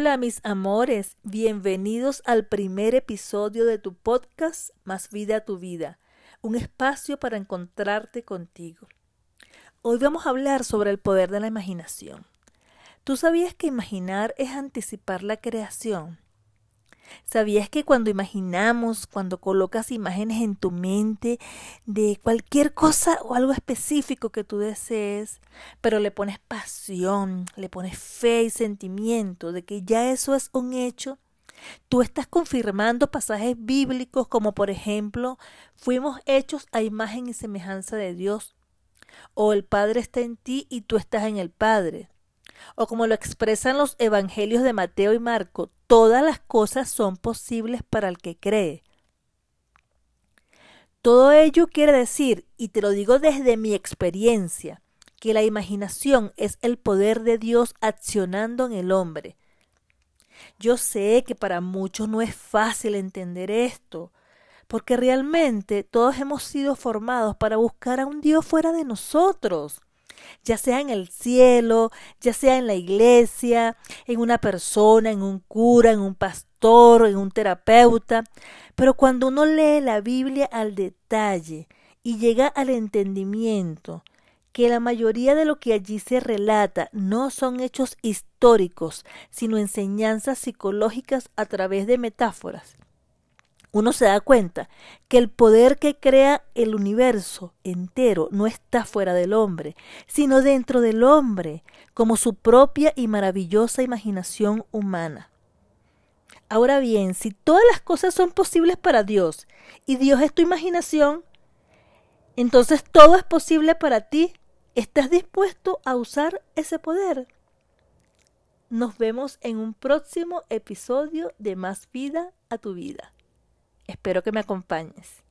Hola mis amores, bienvenidos al primer episodio de tu podcast Más vida a tu vida, un espacio para encontrarte contigo. Hoy vamos a hablar sobre el poder de la imaginación. ¿Tú sabías que imaginar es anticipar la creación? ¿Sabías que cuando imaginamos, cuando colocas imágenes en tu mente de cualquier cosa o algo específico que tú desees, pero le pones pasión, le pones fe y sentimiento de que ya eso es un hecho, tú estás confirmando pasajes bíblicos como por ejemplo, fuimos hechos a imagen y semejanza de Dios, o el Padre está en ti y tú estás en el Padre o como lo expresan los evangelios de Mateo y Marco, todas las cosas son posibles para el que cree. Todo ello quiere decir, y te lo digo desde mi experiencia, que la imaginación es el poder de Dios accionando en el hombre. Yo sé que para muchos no es fácil entender esto, porque realmente todos hemos sido formados para buscar a un Dios fuera de nosotros ya sea en el cielo, ya sea en la iglesia, en una persona, en un cura, en un pastor, en un terapeuta. Pero cuando uno lee la Biblia al detalle y llega al entendimiento que la mayoría de lo que allí se relata no son hechos históricos, sino enseñanzas psicológicas a través de metáforas, uno se da cuenta que el poder que crea el universo entero no está fuera del hombre, sino dentro del hombre, como su propia y maravillosa imaginación humana. Ahora bien, si todas las cosas son posibles para Dios y Dios es tu imaginación, entonces todo es posible para ti. ¿Estás dispuesto a usar ese poder? Nos vemos en un próximo episodio de Más vida a tu vida. Espero que me acompañes.